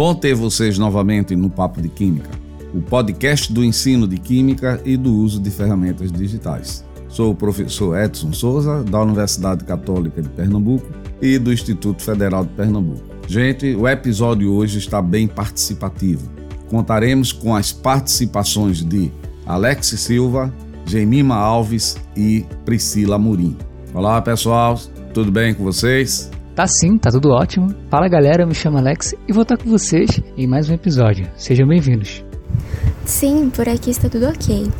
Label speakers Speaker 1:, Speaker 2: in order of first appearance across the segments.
Speaker 1: Bom ter vocês novamente no Papo de Química, o podcast do ensino de química e do uso de ferramentas digitais. Sou o professor Edson Souza, da Universidade Católica de Pernambuco e do Instituto Federal de Pernambuco. Gente, o episódio hoje está bem participativo. Contaremos com as participações de Alex Silva, Gemima Alves e Priscila Murim. Olá pessoal, tudo bem com vocês?
Speaker 2: Tá sim, tá tudo ótimo. Fala galera, eu me chamo Alex e vou estar com vocês em mais um episódio. Sejam bem-vindos.
Speaker 3: Sim, por aqui está tudo ok.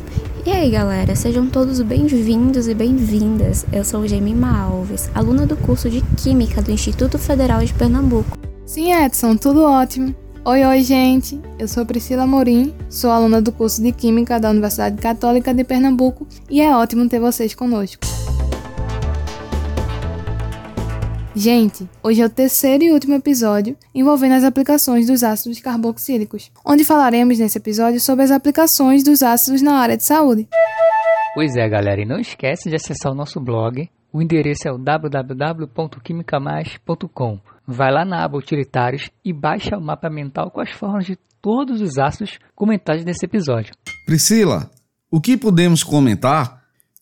Speaker 3: E aí galera, sejam todos bem-vindos e bem-vindas. Eu sou Gemima Alves, aluna do curso de Química do Instituto Federal de Pernambuco.
Speaker 4: Sim, Edson, tudo ótimo. Oi, oi, gente. Eu sou Priscila Morim, sou aluna do curso de Química da Universidade Católica de Pernambuco e é ótimo ter vocês conosco. Gente, hoje é o terceiro e último episódio envolvendo as aplicações dos ácidos carboxílicos, onde falaremos nesse episódio sobre as aplicações dos ácidos na área de saúde.
Speaker 2: Pois é, galera, e não esquece de acessar o nosso blog. O endereço é o www.quimicamais.com vai lá na aba Utilitários e baixa o mapa mental com as formas de todos os ácidos comentados nesse episódio.
Speaker 1: Priscila, o que podemos comentar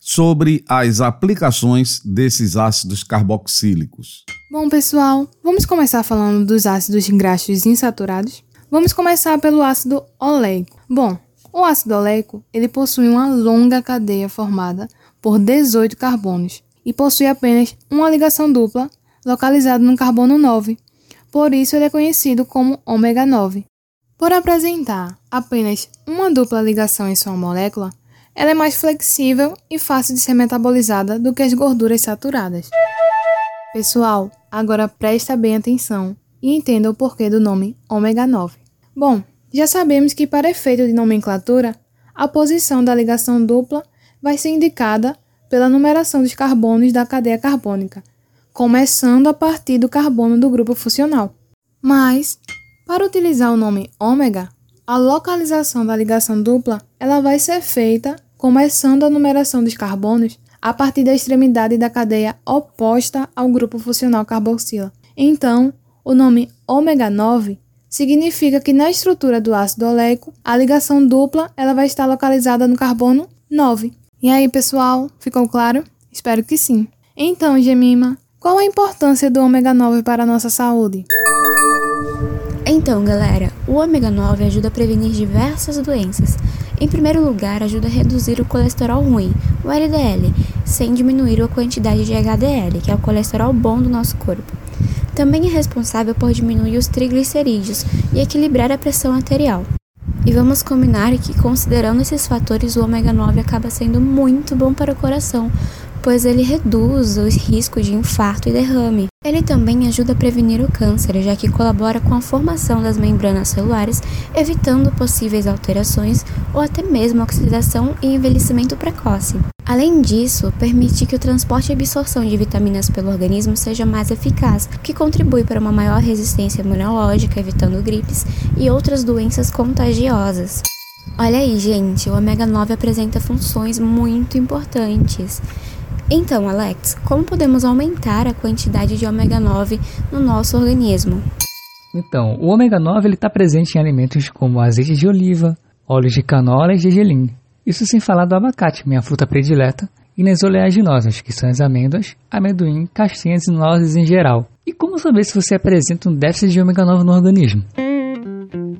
Speaker 1: sobre as aplicações desses ácidos carboxílicos?
Speaker 4: Bom, pessoal, vamos começar falando dos ácidos graxos insaturados. Vamos começar pelo ácido oleico. Bom, o ácido oleico ele possui uma longa cadeia formada por 18 carbonos e possui apenas uma ligação dupla localizado no carbono 9. Por isso ele é conhecido como ômega 9. Por apresentar apenas uma dupla ligação em sua molécula, ela é mais flexível e fácil de ser metabolizada do que as gorduras saturadas. Pessoal, agora presta bem atenção e entenda o porquê do nome ômega 9. Bom, já sabemos que para efeito de nomenclatura, a posição da ligação dupla vai ser indicada pela numeração dos carbonos da cadeia carbônica, começando a partir do carbono do grupo funcional. Mas, para utilizar o nome ômega, a localização da ligação dupla ela vai ser feita começando a numeração dos carbonos a partir da extremidade da cadeia oposta ao grupo funcional carboxila. Então, o nome ômega 9 significa que na estrutura do ácido oleico, a ligação dupla ela vai estar localizada no carbono 9. E aí, pessoal, ficou claro? Espero que sim. Então, Gemima, qual a importância do ômega 9 para a nossa saúde?
Speaker 3: Então, galera, o ômega 9 ajuda a prevenir diversas doenças. Em primeiro lugar, ajuda a reduzir o colesterol ruim, o LDL, sem diminuir a quantidade de HDL, que é o colesterol bom do nosso corpo. Também é responsável por diminuir os triglicerídeos e equilibrar a pressão arterial. E vamos combinar que, considerando esses fatores, o ômega 9 acaba sendo muito bom para o coração, pois ele reduz o risco de infarto e derrame. Ele também ajuda a prevenir o câncer, já que colabora com a formação das membranas celulares, evitando possíveis alterações ou até mesmo oxidação e envelhecimento precoce. Além disso, permite que o transporte e absorção de vitaminas pelo organismo seja mais eficaz, o que contribui para uma maior resistência imunológica, evitando gripes e outras doenças contagiosas. Olha aí, gente, o ômega 9 apresenta funções muito importantes. Então, Alex, como podemos aumentar a quantidade de ômega 9 no nosso organismo?
Speaker 2: Então, o ômega 9 está presente em alimentos como azeite de oliva, óleos de canola e gergelim. Isso sem falar do abacate, minha fruta predileta, e nas oleaginosas, que são as amêndoas, amendoim, castanhas e nozes em geral. E como saber se você apresenta um déficit de ômega 9 no organismo?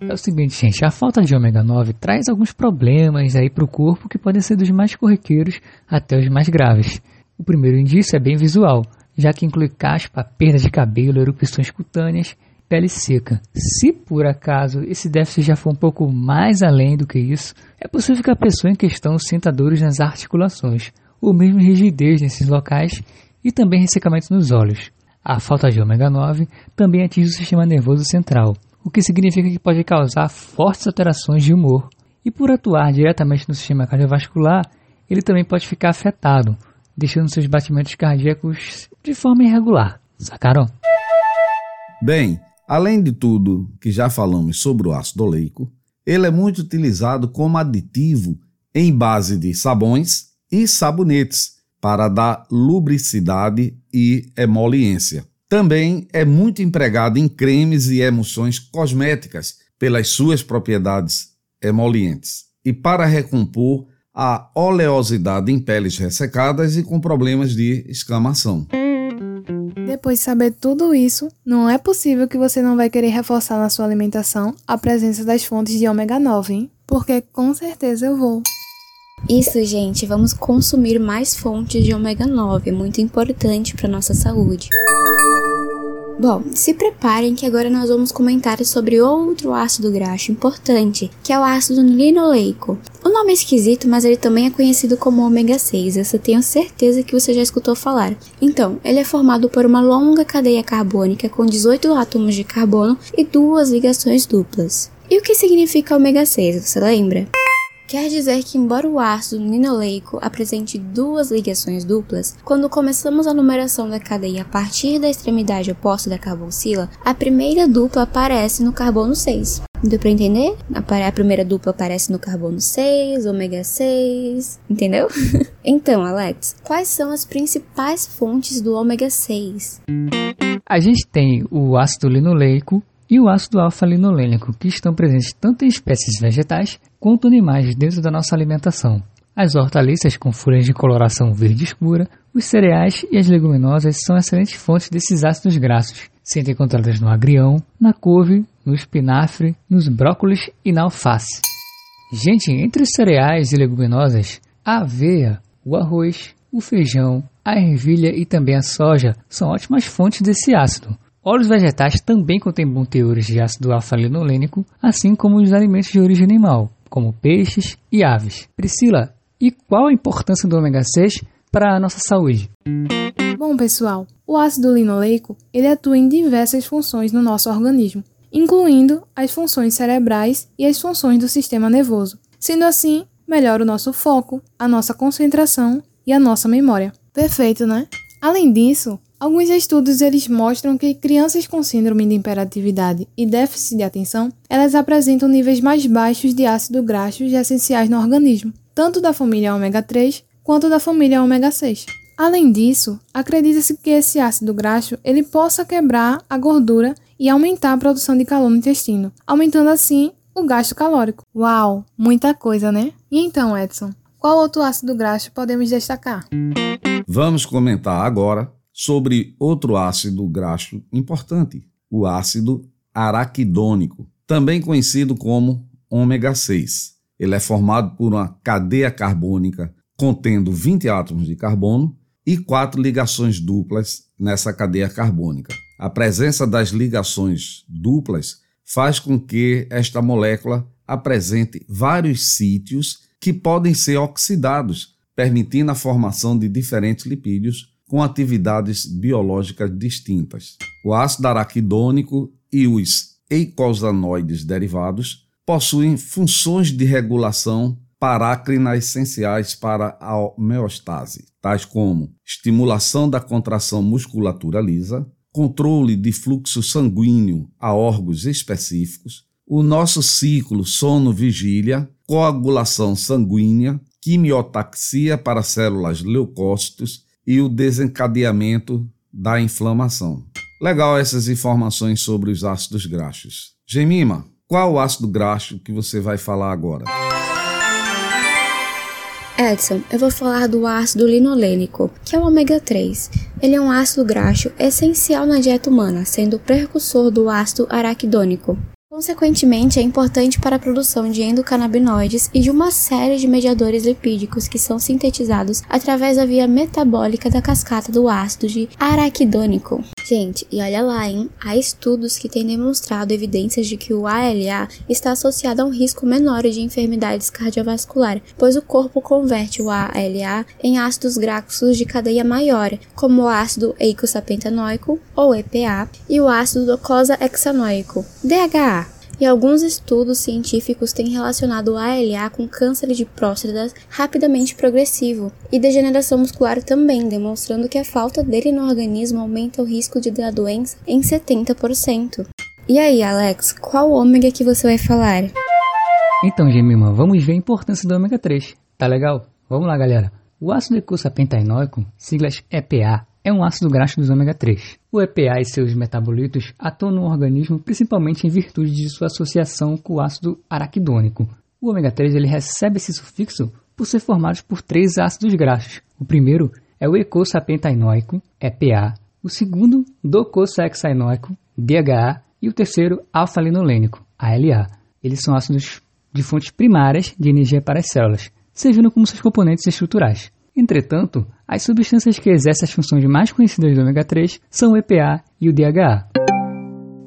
Speaker 2: É o seguinte, gente, a falta de ômega 9 traz alguns problemas aí para o corpo que podem ser dos mais corriqueiros até os mais graves. O primeiro indício é bem visual, já que inclui caspa, perda de cabelo, erupções cutâneas, pele seca. Se por acaso esse déficit já for um pouco mais além do que isso, é possível que a pessoa em questão sinta dores nas articulações, ou mesmo rigidez nesses locais e também ressecamento nos olhos. A falta de ômega 9 também atinge o sistema nervoso central, o que significa que pode causar fortes alterações de humor. E por atuar diretamente no sistema cardiovascular, ele também pode ficar afetado, deixando seus batimentos cardíacos de forma irregular. Sacaram?
Speaker 1: Bem, além de tudo que já falamos sobre o ácido oleico, ele é muito utilizado como aditivo em base de sabões e sabonetes para dar lubricidade e emoliência. Também é muito empregado em cremes e emulsões cosméticas pelas suas propriedades emolientes e para recompor a oleosidade em peles ressecadas e com problemas de escamação.
Speaker 4: Depois de saber tudo isso, não é possível que você não vai querer reforçar na sua alimentação a presença das fontes de ômega 9, hein? Porque com certeza eu vou.
Speaker 3: Isso, gente, vamos consumir mais fontes de ômega 9, é muito importante para nossa saúde. Bom, se preparem que agora nós vamos comentar sobre outro ácido graxo importante, que é o ácido linoleico. O nome é esquisito, mas ele também é conhecido como ômega 6, essa tenho certeza que você já escutou falar. Então, ele é formado por uma longa cadeia carbônica com 18 átomos de carbono e duas ligações duplas. E o que significa ômega 6, você lembra? Quer dizer que, embora o ácido linoleico apresente duas ligações duplas, quando começamos a numeração da cadeia a partir da extremidade oposta da carboxila, a primeira dupla aparece no carbono 6. Deu pra entender? A primeira dupla aparece no carbono 6, ômega 6, entendeu? então, Alex, quais são as principais fontes do ômega 6?
Speaker 2: A gente tem o ácido linoleico, e o ácido alfa-linolênico, que estão presentes tanto em espécies vegetais quanto animais dentro da nossa alimentação. As hortaliças com folhas de coloração verde escura, os cereais e as leguminosas são excelentes fontes desses ácidos graxos, sendo encontradas no agrião, na couve, no espinafre, nos brócolis e na alface. Gente, entre os cereais e leguminosas, a aveia, o arroz, o feijão, a ervilha e também a soja são ótimas fontes desse ácido. Óleos vegetais também contêm bons teores de ácido alfa-linolênico, assim como os alimentos de origem animal, como peixes e aves. Priscila, e qual a importância do ômega 6 para a nossa saúde?
Speaker 4: Bom, pessoal, o ácido linoleico ele atua em diversas funções no nosso organismo, incluindo as funções cerebrais e as funções do sistema nervoso. Sendo assim, melhora o nosso foco, a nossa concentração e a nossa memória. Perfeito, né? Além disso, Alguns estudos eles mostram que crianças com síndrome de hiperatividade e déficit de atenção, elas apresentam níveis mais baixos de ácido graxo essenciais no organismo, tanto da família ômega 3 quanto da família ômega 6. Além disso, acredita-se que esse ácido graxo ele possa quebrar a gordura e aumentar a produção de calor no intestino, aumentando assim o gasto calórico. Uau, muita coisa, né? E então, Edson, qual outro ácido graxo podemos destacar?
Speaker 1: Vamos comentar agora sobre outro ácido graxo importante, o ácido araquidônico, também conhecido como ômega 6. Ele é formado por uma cadeia carbônica contendo 20 átomos de carbono e quatro ligações duplas nessa cadeia carbônica. A presença das ligações duplas faz com que esta molécula apresente vários sítios que podem ser oxidados, permitindo a formação de diferentes lipídios com atividades biológicas distintas. O ácido araquidônico e os eicosanoides derivados possuem funções de regulação parácrina essenciais para a homeostase, tais como estimulação da contração musculatura lisa, controle de fluxo sanguíneo a órgãos específicos, o nosso ciclo sono-vigília, coagulação sanguínea, quimiotaxia para células leucócitos e o desencadeamento da inflamação. Legal essas informações sobre os ácidos graxos. Gemima, qual o ácido graxo que você vai falar agora?
Speaker 3: Edson, eu vou falar do ácido linolênico, que é o ômega 3. Ele é um ácido graxo essencial na dieta humana, sendo precursor do ácido araquidônico. Consequentemente, é importante para a produção de endocannabinoides e de uma série de mediadores lipídicos que são sintetizados através da via metabólica da cascata do ácido de araquidônico. Gente, e olha lá, hein? Há estudos que têm demonstrado evidências de que o ALA está associado a um risco menor de enfermidades cardiovasculares, pois o corpo converte o ALA em ácidos graxos de cadeia maior, como o ácido eicosapentanoico, ou EPA, e o ácido docosahexanoico, DHA e alguns estudos científicos têm relacionado o ALA com câncer de próstata rapidamente progressivo e degeneração muscular também, demonstrando que a falta dele no organismo aumenta o risco de da doença em 70%. E aí, Alex, qual ômega que você vai falar?
Speaker 2: Então, Gemima, vamos ver a importância do ômega 3. Tá legal? Vamos lá, galera. O ácido eicosapentaenoico, siglas EPA, é um ácido graxo dos ômega 3. O EPA e seus metabolitos atuam no organismo principalmente em virtude de sua associação com o ácido araquidônico. O ômega 3 ele recebe esse sufixo por ser formado por três ácidos graxos. O primeiro é o eicosapentaenoico, EPA, o segundo, docosahexaenoico, DHA, e o terceiro, alfa-linolênico, ALA. Eles são ácidos de fontes primárias de energia para as células, servindo como seus componentes estruturais. Entretanto, as substâncias que exercem as funções mais conhecidas do ômega 3 são o EPA e o DHA.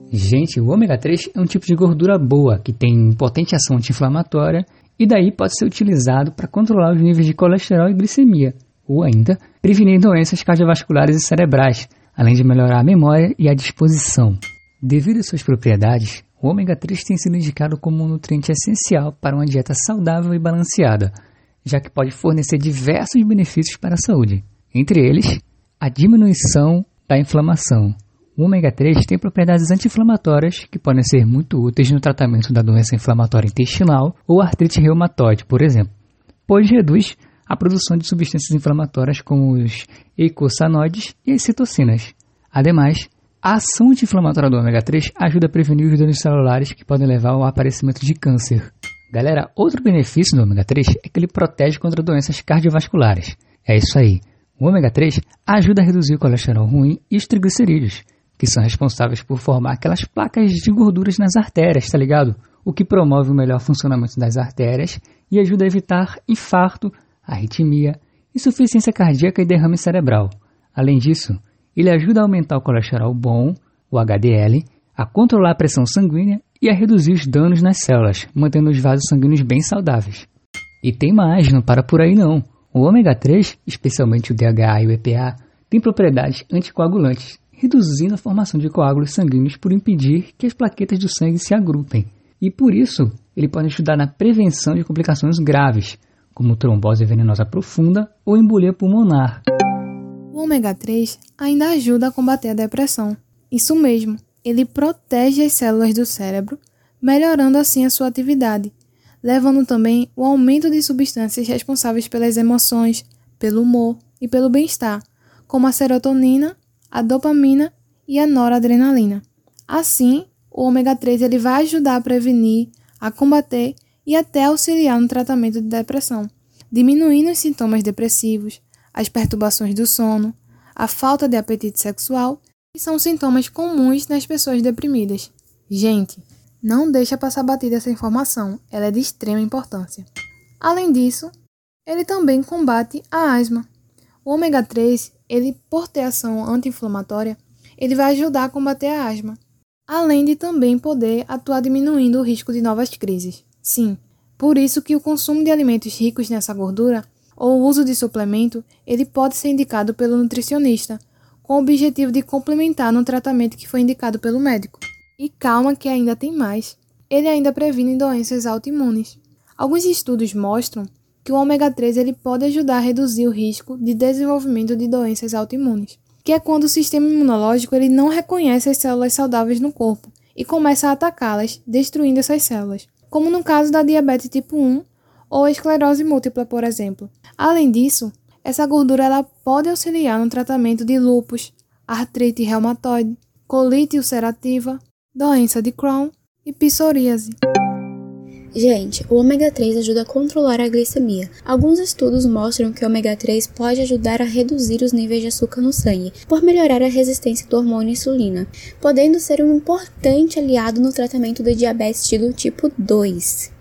Speaker 2: Gente, o ômega 3 é um tipo de gordura boa que tem potente ação anti-inflamatória e daí pode ser utilizado para controlar os níveis de colesterol e glicemia, ou ainda prevenir doenças cardiovasculares e cerebrais, além de melhorar a memória e a disposição. Devido às suas propriedades, o ômega 3 tem sido indicado como um nutriente essencial para uma dieta saudável e balanceada, já que pode fornecer diversos benefícios para a saúde, entre eles a diminuição da inflamação. O ômega 3 tem propriedades anti-inflamatórias que podem ser muito úteis no tratamento da doença inflamatória intestinal ou artrite reumatoide, por exemplo, pois reduz a produção de substâncias inflamatórias como os eicosanoides e as citocinas. Ademais, a ação anti-inflamatória do ômega 3 ajuda a prevenir os danos celulares que podem levar ao aparecimento de câncer. Galera, outro benefício do ômega 3 é que ele protege contra doenças cardiovasculares. É isso aí. O ômega 3 ajuda a reduzir o colesterol ruim e os triglicerídeos, que são responsáveis por formar aquelas placas de gorduras nas artérias, tá ligado? O que promove o melhor funcionamento das artérias e ajuda a evitar infarto, arritmia, insuficiência cardíaca e derrame cerebral. Além disso, ele ajuda a aumentar o colesterol bom, o HDL, a controlar a pressão sanguínea e a reduzir os danos nas células, mantendo os vasos sanguíneos bem saudáveis. E tem mais, não para por aí não. O ômega 3, especialmente o DHA e o EPA, tem propriedades anticoagulantes, reduzindo a formação de coágulos sanguíneos por impedir que as plaquetas do sangue se agrupem. E por isso, ele pode ajudar na prevenção de complicações graves, como trombose venosa profunda ou embolia pulmonar.
Speaker 4: O ômega 3 ainda ajuda a combater a depressão. Isso mesmo, ele protege as células do cérebro, melhorando assim a sua atividade, levando também o aumento de substâncias responsáveis pelas emoções, pelo humor e pelo bem-estar, como a serotonina, a dopamina e a noradrenalina. Assim, o ômega 3 ele vai ajudar a prevenir, a combater e até auxiliar no tratamento de depressão, diminuindo os sintomas depressivos, as perturbações do sono, a falta de apetite sexual, que são sintomas comuns nas pessoas deprimidas. Gente, não deixa passar batida essa informação, ela é de extrema importância. Além disso, ele também combate a asma. O ômega 3, ele por ter ação anti-inflamatória, ele vai ajudar a combater a asma, além de também poder atuar diminuindo o risco de novas crises. Sim, por isso que o consumo de alimentos ricos nessa gordura ou o uso de suplemento, ele pode ser indicado pelo nutricionista, com o objetivo de complementar no tratamento que foi indicado pelo médico. E calma que ainda tem mais. Ele ainda previne doenças autoimunes. Alguns estudos mostram que o ômega 3 ele pode ajudar a reduzir o risco de desenvolvimento de doenças autoimunes, que é quando o sistema imunológico ele não reconhece as células saudáveis no corpo e começa a atacá-las, destruindo essas células, como no caso da diabetes tipo 1 ou esclerose múltipla, por exemplo. Além disso, essa gordura ela pode auxiliar no tratamento de lúpus, artrite reumatoide, colite ulcerativa, doença de Crohn e psoríase.
Speaker 3: Gente, o ômega 3 ajuda a controlar a glicemia. Alguns estudos mostram que o ômega 3 pode ajudar a reduzir os níveis de açúcar no sangue, por melhorar a resistência do hormônio insulina, podendo ser um importante aliado no tratamento do diabetes do tipo 2.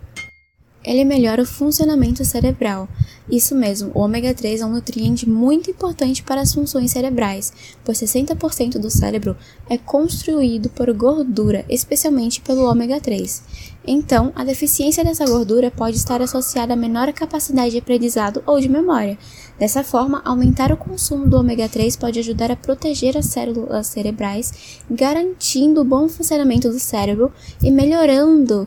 Speaker 3: Ele melhora o funcionamento cerebral. Isso mesmo, o ômega 3 é um nutriente muito importante para as funções cerebrais, pois 60% do cérebro é construído por gordura, especialmente pelo ômega 3. Então, a deficiência dessa gordura pode estar associada a menor capacidade de aprendizado ou de memória. Dessa forma, aumentar o consumo do ômega 3 pode ajudar a proteger as células cerebrais, garantindo o bom funcionamento do cérebro e melhorando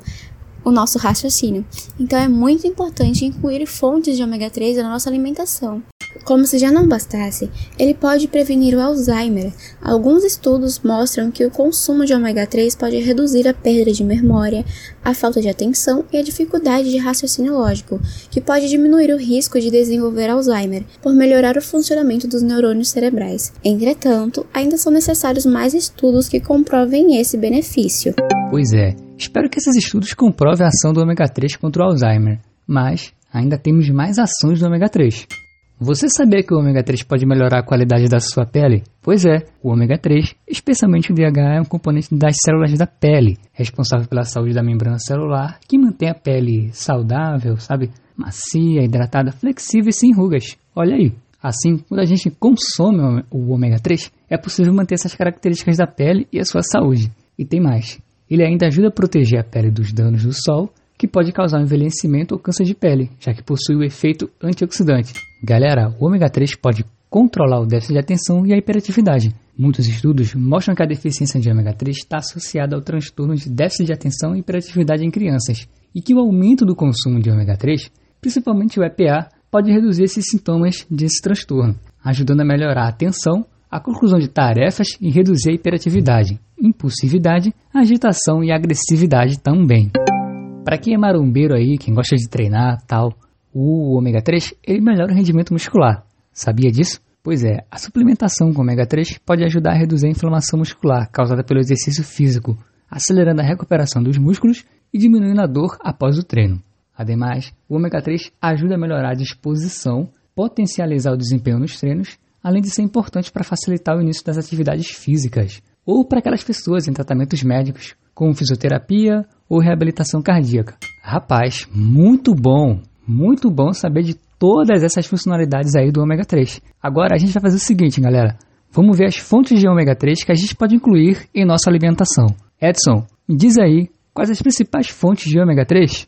Speaker 3: o nosso raciocínio. Então é muito importante incluir fontes de ômega 3 na nossa alimentação. Como se já não bastasse, ele pode prevenir o Alzheimer. Alguns estudos mostram que o consumo de ômega 3 pode reduzir a perda de memória, a falta de atenção e a dificuldade de raciocínio lógico, que pode diminuir o risco de desenvolver Alzheimer, por melhorar o funcionamento dos neurônios cerebrais. Entretanto, ainda são necessários mais estudos que comprovem esse benefício.
Speaker 2: Pois é, espero que esses estudos comprovem a ação do ômega 3 contra o Alzheimer, mas ainda temos mais ações do ômega 3. Você sabia que o ômega 3 pode melhorar a qualidade da sua pele? Pois é, o ômega 3, especialmente o DHA, é um componente das células da pele, responsável pela saúde da membrana celular, que mantém a pele saudável, sabe? Macia, hidratada, flexível e sem rugas. Olha aí. Assim, quando a gente consome o ômega 3, é possível manter essas características da pele e a sua saúde. E tem mais. Ele ainda ajuda a proteger a pele dos danos do sol que pode causar envelhecimento ou câncer de pele, já que possui o efeito antioxidante. Galera, o ômega 3 pode controlar o déficit de atenção e a hiperatividade. Muitos estudos mostram que a deficiência de ômega 3 está associada ao transtorno de déficit de atenção e hiperatividade em crianças, e que o aumento do consumo de ômega 3, principalmente o EPA, pode reduzir esses sintomas desse transtorno, ajudando a melhorar a atenção, a conclusão de tarefas e reduzir a hiperatividade, impulsividade, agitação e agressividade também. Para quem é marombeiro aí, quem gosta de treinar tal, o ômega 3 ele melhora o rendimento muscular. Sabia disso? Pois é, a suplementação com ômega 3 pode ajudar a reduzir a inflamação muscular causada pelo exercício físico, acelerando a recuperação dos músculos e diminuindo a dor após o treino. Ademais, o ômega 3 ajuda a melhorar a disposição, potencializar o desempenho nos treinos, além de ser importante para facilitar o início das atividades físicas, ou para aquelas pessoas em tratamentos médicos, como fisioterapia ou reabilitação cardíaca. Rapaz, muito bom, muito bom saber de todas essas funcionalidades aí do ômega 3. Agora a gente vai fazer o seguinte, galera. Vamos ver as fontes de ômega 3 que a gente pode incluir em nossa alimentação. Edson, me diz aí quais as principais fontes de ômega 3?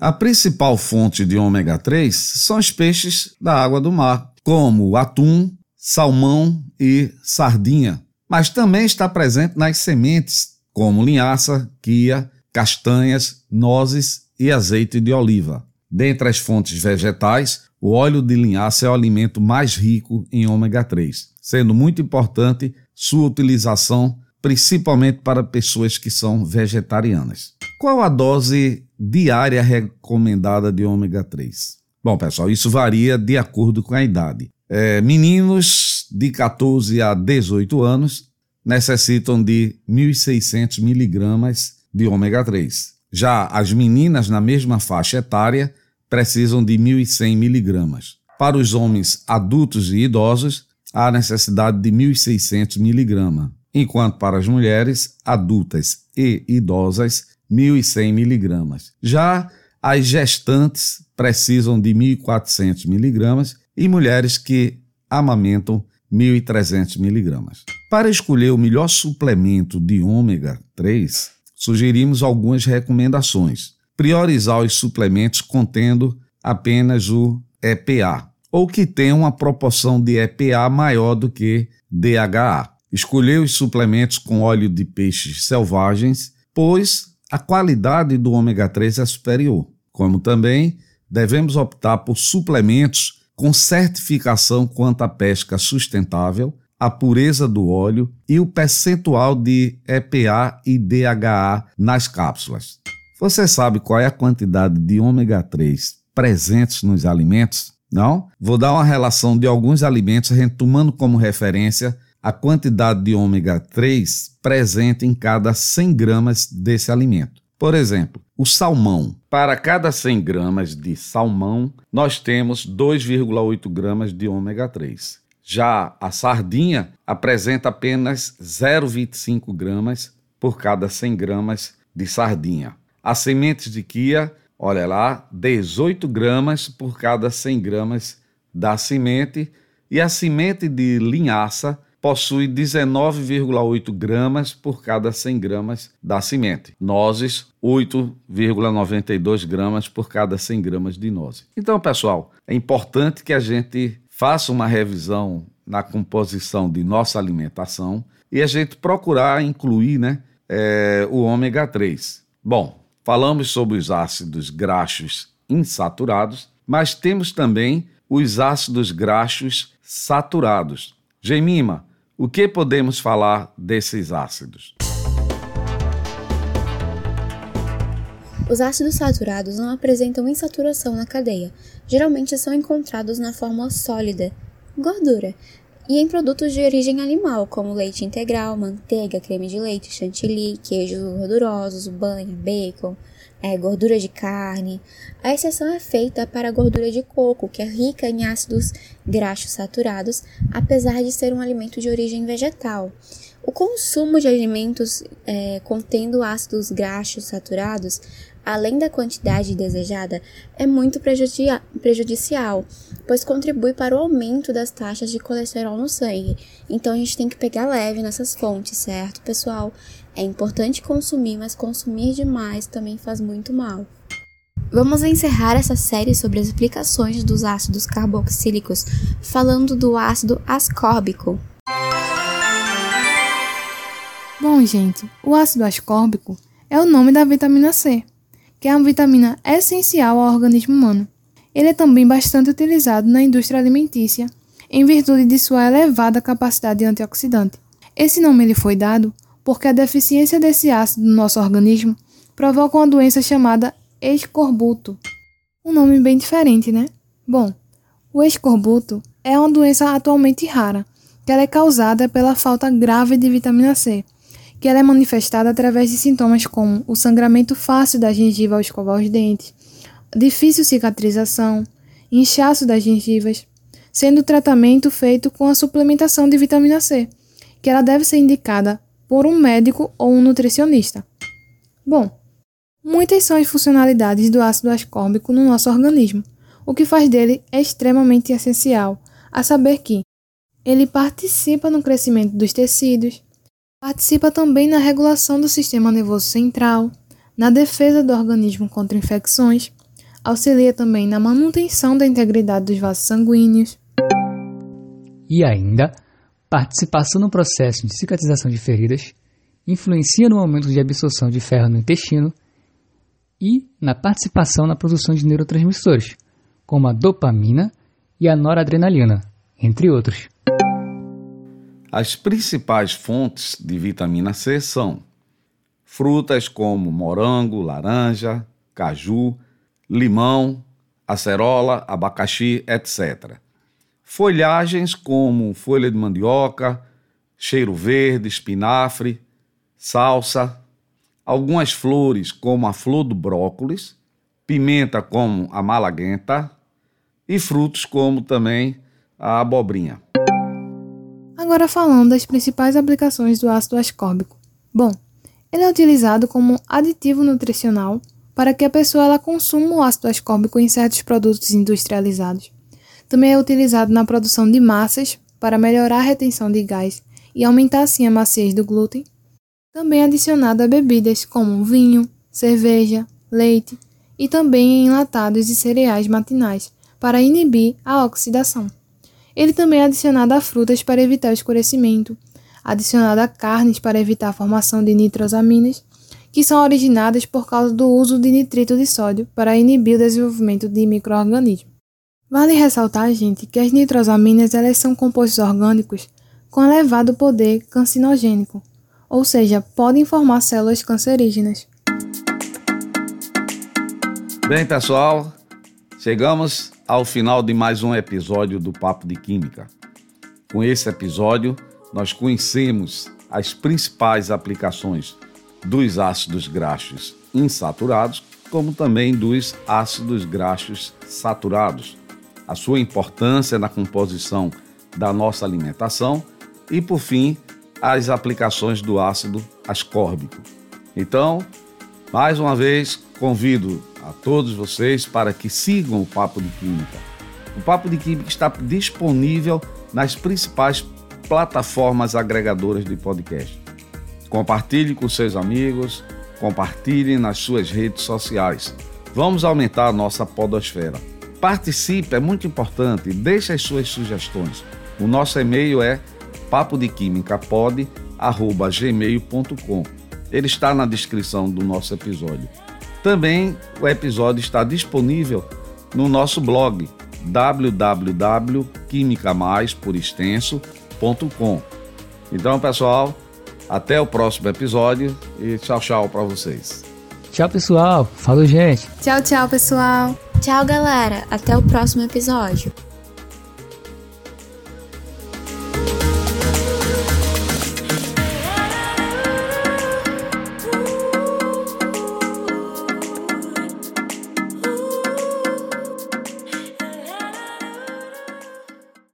Speaker 1: A principal fonte de ômega 3 são os peixes da água do mar, como atum, salmão e sardinha, mas também está presente nas sementes como linhaça, quia, castanhas, nozes e azeite de oliva. Dentre as fontes vegetais, o óleo de linhaça é o alimento mais rico em ômega 3, sendo muito importante sua utilização principalmente para pessoas que são vegetarianas. Qual a dose diária recomendada de ômega 3? Bom, pessoal, isso varia de acordo com a idade. É, meninos de 14 a 18 anos necessitam de 1.600 miligramas de ômega 3. Já as meninas na mesma faixa etária precisam de 1.100 miligramas. Para os homens adultos e idosos, há necessidade de 1.600 miligramas, enquanto para as mulheres adultas e idosas, 1.100 miligramas. Já as gestantes precisam de 1.400 miligramas e mulheres que amamentam 1.300 miligramas. Para escolher o melhor suplemento de ômega 3, sugerimos algumas recomendações. Priorizar os suplementos contendo apenas o EPA, ou que tenham uma proporção de EPA maior do que DHA. Escolher os suplementos com óleo de peixes selvagens, pois a qualidade do ômega 3 é superior. Como também devemos optar por suplementos com certificação quanto à pesca sustentável, a pureza do óleo e o percentual de EPA e DHA nas cápsulas. Você sabe qual é a quantidade de ômega 3 presentes nos alimentos? Não? Vou dar uma relação de alguns alimentos, tomando como referência a quantidade de ômega 3 presente em cada 100 gramas desse alimento. Por exemplo, o salmão. Para cada 100 gramas de salmão, nós temos 2,8 gramas de ômega 3. Já a sardinha apresenta apenas 0,25 gramas por cada 100 gramas de sardinha. As sementes de quia, olha lá, 18 gramas por cada 100 gramas da semente. E a semente de linhaça possui 19,8 gramas por cada 100 gramas da semente. Nozes, 8,92 gramas por cada 100 gramas de nozes. Então, pessoal, é importante que a gente faça uma revisão na composição de nossa alimentação e a gente procurar incluir né, é, o ômega 3. Bom, falamos sobre os ácidos graxos insaturados, mas temos também os ácidos graxos saturados. Gemima, o que podemos falar desses ácidos?
Speaker 3: Os ácidos saturados não apresentam insaturação na cadeia. Geralmente são encontrados na forma sólida, gordura, e em produtos de origem animal, como leite integral, manteiga, creme de leite, chantilly, queijos gordurosos, banha, bacon, é, gordura de carne. A exceção é feita para a gordura de coco, que é rica em ácidos graxos saturados, apesar de ser um alimento de origem vegetal. O consumo de alimentos é, contendo ácidos graxos saturados além da quantidade desejada, é muito prejudicial, pois contribui para o aumento das taxas de colesterol no sangue. Então a gente tem que pegar leve nessas fontes, certo, pessoal? É importante consumir, mas consumir demais também faz muito mal. Vamos encerrar essa série sobre as aplicações dos ácidos carboxílicos falando do ácido ascórbico.
Speaker 4: Bom, gente, o ácido ascórbico é o nome da vitamina C, que é uma vitamina essencial ao organismo humano. Ele é também bastante utilizado na indústria alimentícia, em virtude de sua elevada capacidade antioxidante. Esse nome lhe foi dado porque a deficiência desse ácido no nosso organismo provoca uma doença chamada escorbuto. Um nome bem diferente, né? Bom, o escorbuto é uma doença atualmente rara, que é causada pela falta grave de vitamina C, que ela é manifestada através de sintomas como o sangramento fácil da gengiva ao escovar os dentes, difícil cicatrização, inchaço das gengivas, sendo o tratamento feito com a suplementação de vitamina C, que ela deve ser indicada por um médico ou um nutricionista. Bom, muitas são as funcionalidades do ácido ascórbico no nosso organismo, o que faz dele extremamente essencial, a saber que ele participa no crescimento dos tecidos, Participa também na regulação do sistema nervoso central, na defesa do organismo contra infecções, auxilia também na manutenção da integridade dos vasos sanguíneos.
Speaker 2: E ainda, participação no processo de cicatrização de feridas, influencia no aumento de absorção de ferro no intestino e na participação na produção de neurotransmissores, como a dopamina e a noradrenalina, entre outros.
Speaker 1: As principais fontes de vitamina C são frutas como morango, laranja, caju, limão, acerola, abacaxi, etc. Folhagens como folha de mandioca, cheiro verde, espinafre, salsa, algumas flores como a flor do brócolis, pimenta como a malaguenta e frutos como também a abobrinha.
Speaker 4: Agora falando das principais aplicações do ácido ascórbico. Bom, ele é utilizado como aditivo nutricional para que a pessoa ela consuma o ácido ascórbico em certos produtos industrializados. Também é utilizado na produção de massas para melhorar a retenção de gás e aumentar assim a maciez do glúten. Também é adicionado a bebidas como vinho, cerveja, leite e também em enlatados e cereais matinais para inibir a oxidação. Ele também é adicionado a frutas para evitar o escurecimento, adicionado a carnes para evitar a formação de nitrosaminas, que são originadas por causa do uso de nitrito de sódio para inibir o desenvolvimento de microorganismos. Vale ressaltar, gente, que as nitrosaminas elas são compostos orgânicos com elevado poder cancinogênico, ou seja, podem formar células cancerígenas.
Speaker 1: Bem, pessoal, chegamos ao final de mais um episódio do Papo de Química. Com esse episódio, nós conhecemos as principais aplicações dos ácidos graxos insaturados, como também dos ácidos graxos saturados, a sua importância na composição da nossa alimentação e, por fim, as aplicações do ácido ascórbico. Então, mais uma vez, convido a todos vocês para que sigam o Papo de Química. O Papo de Química está disponível nas principais plataformas agregadoras de podcast. Compartilhe com seus amigos, compartilhe nas suas redes sociais. Vamos aumentar a nossa podosfera. Participe, é muito importante, deixe as suas sugestões. O nosso e-mail é papodequimicapod.gmail.com. Ele está na descrição do nosso episódio. Também o episódio está disponível no nosso blog www.quimicamais.com. Então, pessoal, até o próximo episódio e tchau, tchau para vocês.
Speaker 2: Tchau, pessoal. Falou, gente.
Speaker 4: Tchau, tchau, pessoal.
Speaker 3: Tchau, galera. Até o próximo episódio.